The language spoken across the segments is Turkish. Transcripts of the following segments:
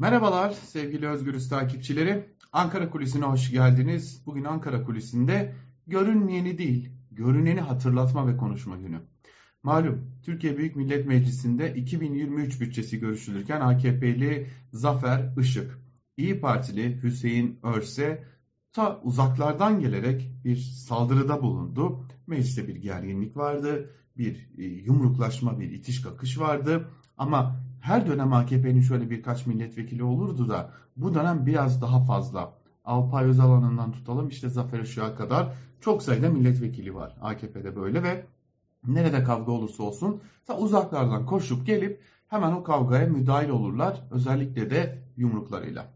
Merhabalar sevgili Özgürüz takipçileri. Ankara Kulisi'ne hoş geldiniz. Bugün Ankara Kulisi'nde görünmeyeni değil, görüneni hatırlatma ve konuşma günü. Malum Türkiye Büyük Millet Meclisi'nde 2023 bütçesi görüşülürken AKP'li Zafer Işık, İyi Partili Hüseyin Örse ta uzaklardan gelerek bir saldırıda bulundu. Mecliste bir gerginlik vardı, bir e, yumruklaşma, bir itiş kakış vardı. Ama her dönem AKP'nin şöyle birkaç milletvekili olurdu da bu dönem biraz daha fazla. Alpay Özalan'ından tutalım işte Zafer Işık'a kadar çok sayıda milletvekili var AKP'de böyle ve nerede kavga olursa olsun uzaklardan koşup gelip hemen o kavgaya müdahil olurlar. Özellikle de yumruklarıyla.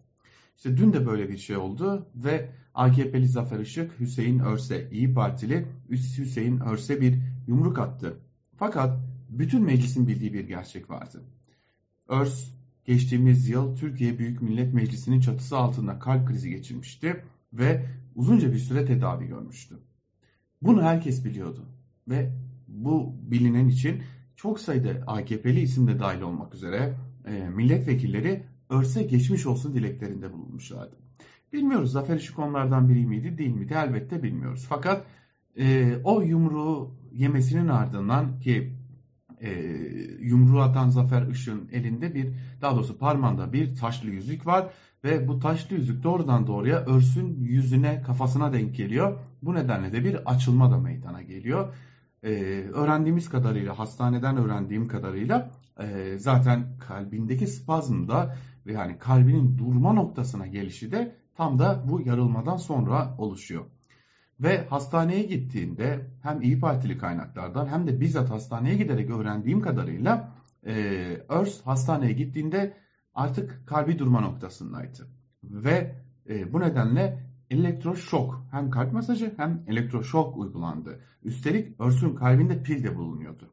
İşte dün de böyle bir şey oldu ve AKP'li Zafer Işık Hüseyin Örse İyi Partili Hüseyin Örse bir yumruk attı. Fakat bütün meclisin bildiği bir gerçek vardı. Örs geçtiğimiz yıl Türkiye Büyük Millet Meclisi'nin çatısı altında kalp krizi geçirmişti ve uzunca bir süre tedavi görmüştü. Bunu herkes biliyordu ve bu bilinen için çok sayıda AKP'li isim de dahil olmak üzere e, milletvekilleri Örse geçmiş olsun dileklerinde bulunmuşlardı. Bilmiyoruz Zafer Işık onlardan biri miydi değil miydi elbette bilmiyoruz. Fakat e, o yumruğu yemesinin ardından ki e, yumruğu atan Zafer Işık'ın elinde bir daha doğrusu parmağında bir taşlı yüzük var ve bu taşlı yüzük doğrudan doğruya örsün yüzüne kafasına denk geliyor. Bu nedenle de bir açılma da meydana geliyor. Ee, öğrendiğimiz kadarıyla hastaneden öğrendiğim kadarıyla e, zaten kalbindeki spazmda ve yani kalbinin durma noktasına gelişi de tam da bu yarılmadan sonra oluşuyor. Ve hastaneye gittiğinde hem İyi Partili kaynaklardan hem de bizzat hastaneye giderek öğrendiğim kadarıyla e, Örs hastaneye gittiğinde artık kalbi durma noktasındaydı. Ve e, bu nedenle elektroşok hem kalp masajı hem elektroşok uygulandı. Üstelik Örs'ün kalbinde pil de bulunuyordu.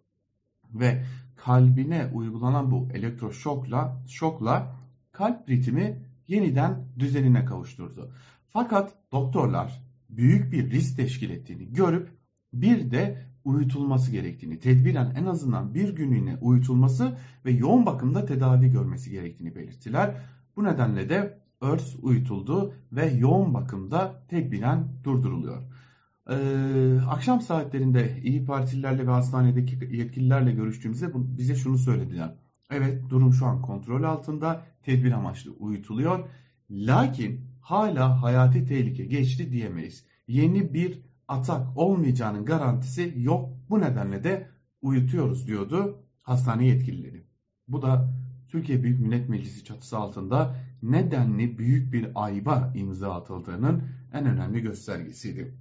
Ve kalbine uygulanan bu elektroşokla şokla kalp ritmi yeniden düzenine kavuşturdu. Fakat doktorlar büyük bir risk teşkil ettiğini görüp bir de uyutulması gerektiğini, tedbiren en azından bir günlüğüne uyutulması ve yoğun bakımda tedavi görmesi gerektiğini belirttiler. Bu nedenle de örs uyutuldu ve yoğun bakımda tedbiren durduruluyor. Ee, akşam saatlerinde iyi Partililerle ve hastanedeki yetkililerle görüştüğümüzde bize şunu söylediler. Evet durum şu an kontrol altında, tedbir amaçlı uyutuluyor. Lakin hala hayati tehlike geçti diyemeyiz. Yeni bir atak olmayacağının garantisi yok. Bu nedenle de uyutuyoruz diyordu hastane yetkilileri. Bu da Türkiye Büyük Millet Meclisi çatısı altında nedenli büyük bir ayba imza atıldığının en önemli göstergesiydi.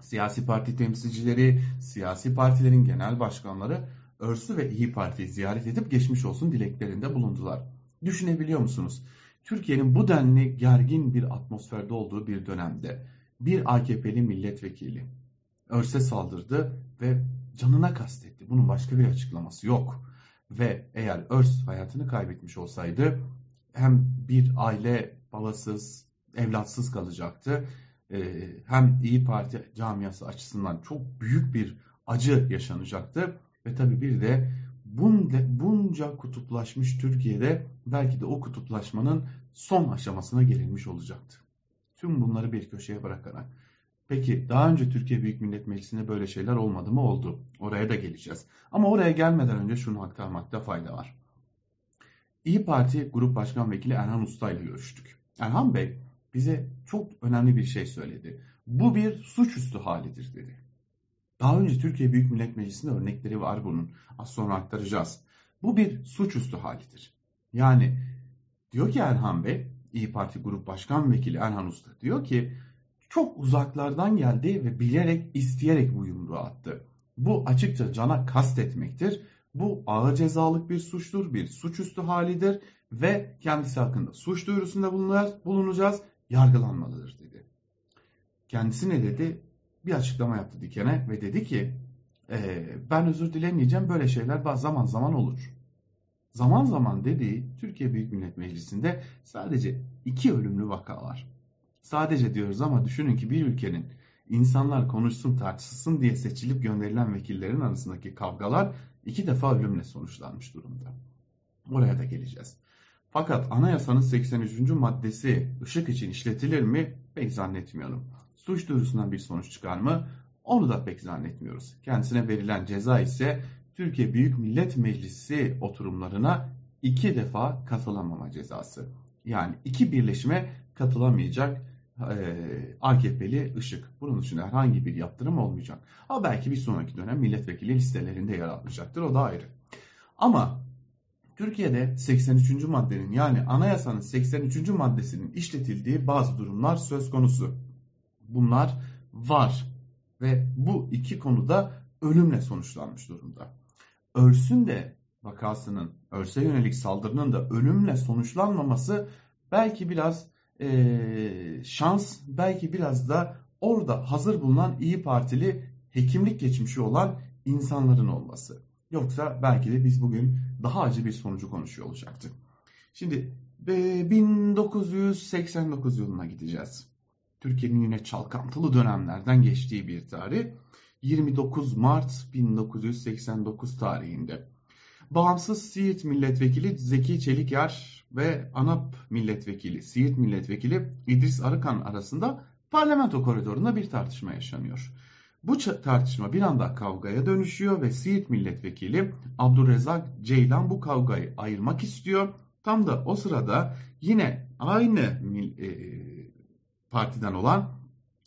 Siyasi parti temsilcileri, siyasi partilerin genel başkanları Örsü ve İyi Parti'yi ziyaret edip geçmiş olsun dileklerinde bulundular. Düşünebiliyor musunuz? Türkiye'nin bu denli gergin bir atmosferde olduğu bir dönemde bir AKP'li milletvekili Örse saldırdı ve canına kastetti. Bunun başka bir açıklaması yok. Ve eğer Örs hayatını kaybetmiş olsaydı hem bir aile babasız, evlatsız kalacaktı. Ee, hem İyi Parti camiası açısından çok büyük bir acı yaşanacaktı. Ve tabii bir de bunca, kutuplaşmış Türkiye'de belki de o kutuplaşmanın son aşamasına gelinmiş olacaktı. Tüm bunları bir köşeye bırakarak. Peki daha önce Türkiye Büyük Millet Meclisi'nde böyle şeyler olmadı mı? Oldu. Oraya da geleceğiz. Ama oraya gelmeden önce şunu aktarmakta fayda var. İyi Parti Grup Başkan Vekili Erhan Usta ile görüştük. Erhan Bey bize çok önemli bir şey söyledi. Bu bir suçüstü halidir dedi. Daha önce Türkiye Büyük Millet Meclisi'nde örnekleri var bunun. Az sonra aktaracağız. Bu bir suçüstü halidir. Yani diyor ki Erhan Bey, İyi Parti Grup Başkan Vekili Erhan Usta diyor ki çok uzaklardan geldi ve bilerek isteyerek bu yumruğu attı. Bu açıkça cana kastetmektir. Bu ağır cezalık bir suçtur, bir suçüstü halidir ve kendisi hakkında suç duyurusunda bulunacağız, yargılanmalıdır dedi. Kendisi ne dedi? Bir açıklama yaptı Diken'e ve dedi ki e, ben özür dilemeyeceğim böyle şeyler zaman zaman olur. Zaman zaman dediği Türkiye Büyük Millet Meclisi'nde sadece iki ölümlü vaka var. Sadece diyoruz ama düşünün ki bir ülkenin insanlar konuşsun tartışsın diye seçilip gönderilen vekillerin arasındaki kavgalar iki defa ölümle sonuçlanmış durumda. Oraya da geleceğiz. Fakat anayasanın 83. maddesi ışık için işletilir mi? Pek zannetmiyorum. Suç duyurusundan bir sonuç çıkar mı? Onu da pek zannetmiyoruz. Kendisine verilen ceza ise Türkiye Büyük Millet Meclisi oturumlarına iki defa katılamama cezası. Yani iki birleşime katılamayacak e, AKP'li ışık. Bunun dışında herhangi bir yaptırım olmayacak. Ama belki bir sonraki dönem milletvekili listelerinde yer alacaktır. O da ayrı. Ama Türkiye'de 83. maddenin yani anayasanın 83. maddesinin işletildiği bazı durumlar söz konusu. Bunlar var ve bu iki konuda ölümle sonuçlanmış durumda. Ölsün de vakasının, ölse yönelik saldırının da ölümle sonuçlanmaması belki biraz e, şans, belki biraz da orada hazır bulunan iyi Partili hekimlik geçmişi olan insanların olması. Yoksa belki de biz bugün daha acı bir sonucu konuşuyor olacaktık. Şimdi 1989 yılına gideceğiz. Türkiye'nin yine çalkantılı dönemlerden geçtiği bir tarih. 29 Mart 1989 tarihinde. Bağımsız Siirt Milletvekili Zeki Çelikyar ve ANAP Milletvekili, Siirt Milletvekili İdris Arıkan arasında parlamento koridorunda bir tartışma yaşanıyor. Bu tartışma bir anda kavgaya dönüşüyor ve Siirt milletvekili Abdurrezzak Ceylan bu kavgayı ayırmak istiyor. Tam da o sırada yine aynı e, partiden olan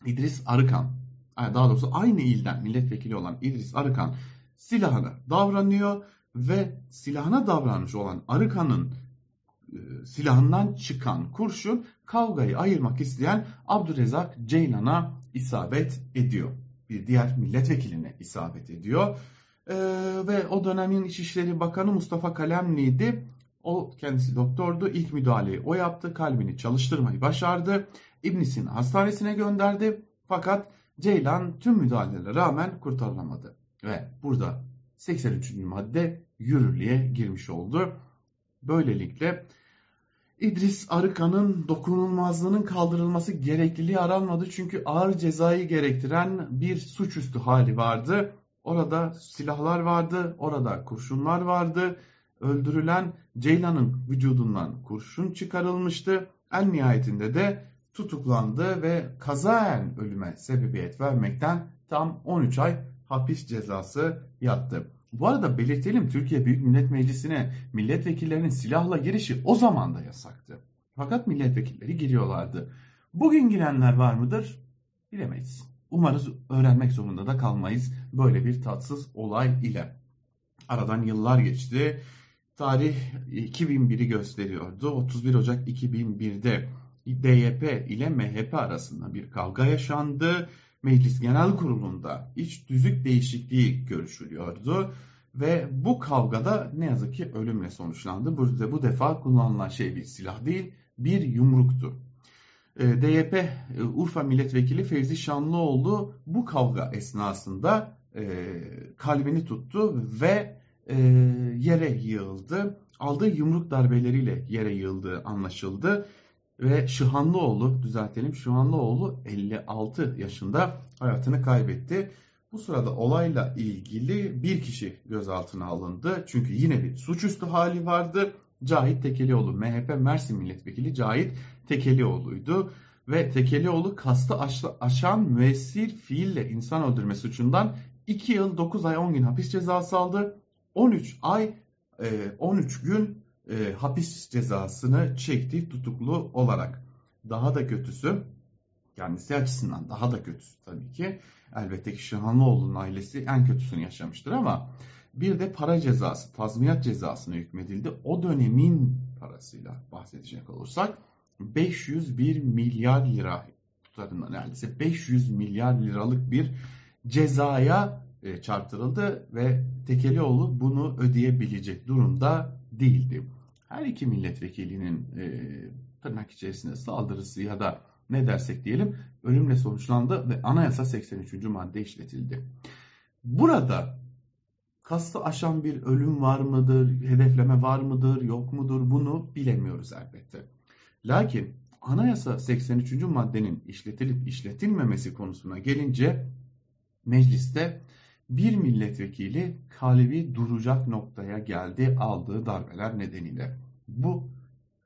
İdris Arıkan, daha doğrusu aynı ilden milletvekili olan İdris Arıkan silahına davranıyor ve silahına davranmış olan Arıkan'ın e, silahından çıkan kurşun kavgayı ayırmak isteyen Abdurrezzak Ceylan'a isabet ediyor bir diğer milletvekiline isabet ediyor. Ee, ve o dönemin İçişleri Bakanı Mustafa Kalemli'ydi. O kendisi doktordu. İlk müdahaleyi o yaptı. Kalbini çalıştırmayı başardı. İbn Sina hastanesine gönderdi. Fakat Ceylan tüm müdahalelere rağmen kurtarılamadı. Ve burada 83. madde yürürlüğe girmiş oldu. Böylelikle İdris Arıkan'ın dokunulmazlığının kaldırılması gerekliliği aranmadı. Çünkü ağır cezayı gerektiren bir suçüstü hali vardı. Orada silahlar vardı, orada kurşunlar vardı. Öldürülen Ceylan'ın vücudundan kurşun çıkarılmıştı. En nihayetinde de tutuklandı ve kazaen ölüme sebebiyet vermekten tam 13 ay hapis cezası yattı. Bu arada belirtelim Türkiye Büyük Millet Meclisi'ne milletvekillerinin silahla girişi o zaman da yasaktı. Fakat milletvekilleri giriyorlardı. Bugün girenler var mıdır? Bilemeyiz. Umarız öğrenmek zorunda da kalmayız böyle bir tatsız olay ile. Aradan yıllar geçti. Tarih 2001'i gösteriyordu. 31 Ocak 2001'de DYP ile MHP arasında bir kavga yaşandı. Meclis Genel Kurulu'nda iç düzük değişikliği görüşülüyordu. Ve bu kavgada ne yazık ki ölümle sonuçlandı. Burada bu defa kullanılan şey bir silah değil, bir yumruktu. Ee, DYP e, Urfa Milletvekili Fevzi Şanlıoğlu bu kavga esnasında e, kalbini tuttu ve e, yere yığıldı. Aldığı yumruk darbeleriyle yere yığıldığı anlaşıldı ve Şıhanlıoğlu düzeltelim Şıhanlıoğlu 56 yaşında hayatını kaybetti. Bu sırada olayla ilgili bir kişi gözaltına alındı. Çünkü yine bir suçüstü hali vardı. Cahit Tekelioğlu MHP Mersin Milletvekili Cahit Tekelioğlu'ydu. Ve Tekelioğlu kastı aşan müessir fiille insan öldürme suçundan 2 yıl 9 ay 10 gün hapis cezası aldı. 13 ay 13 e, gün e, hapis cezasını çekti tutuklu olarak. Daha da kötüsü kendisi açısından daha da kötüsü tabii ki. Elbette ki Şahanlıoğlu'nun ailesi en kötüsünü yaşamıştır ama bir de para cezası, tazminat cezasına hükmedildi. O dönemin parasıyla bahsedecek olursak 501 milyar lira tutarından neredeyse 500 milyar liralık bir cezaya e, çarptırıldı ve Tekelioğlu bunu ödeyebilecek durumda değildi. Her iki milletvekilinin e, tırnak içerisinde saldırısı ya da ne dersek diyelim ölümle sonuçlandı ve anayasa 83. madde işletildi. Burada kastı aşan bir ölüm var mıdır, hedefleme var mıdır, yok mudur bunu bilemiyoruz elbette. Lakin anayasa 83. maddenin işletilip işletilmemesi konusuna gelince mecliste bir milletvekili kalbi duracak noktaya geldi aldığı darbeler nedeniyle. Bu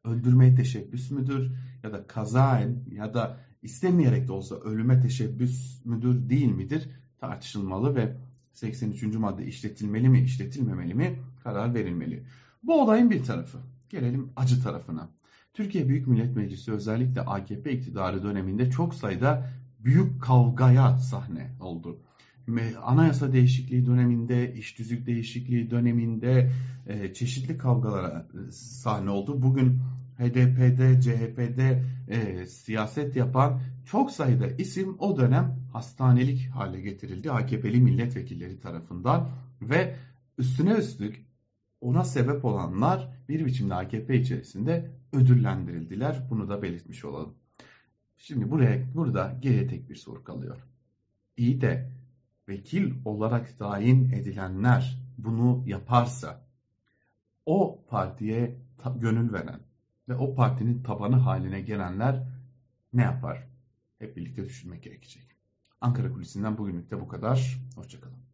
öldürmeye teşebbüs müdür ya da kazaen ya da istemeyerek de olsa ölüme teşebbüs müdür değil midir tartışılmalı ve 83. madde işletilmeli mi işletilmemeli mi karar verilmeli. Bu olayın bir tarafı. Gelelim acı tarafına. Türkiye Büyük Millet Meclisi özellikle AKP iktidarı döneminde çok sayıda büyük kavgaya sahne oldu. Anayasa değişikliği döneminde, iş tüzük değişikliği döneminde e, çeşitli kavgalara e, sahne oldu. Bugün HDP'de, CHP'de e, siyaset yapan çok sayıda isim o dönem hastanelik hale getirildi AKP'li milletvekilleri tarafından ve üstüne üstlük ona sebep olanlar bir biçimde AKP içerisinde ödüllendirildiler. Bunu da belirtmiş olalım. Şimdi buraya burada geriye tek bir soru kalıyor. İyi de vekil olarak tayin edilenler bunu yaparsa o partiye gönül veren ve o partinin tabanı haline gelenler ne yapar? Hep birlikte düşünmek gerekecek. Ankara Kulisi'nden bugünlük de bu kadar. Hoşçakalın.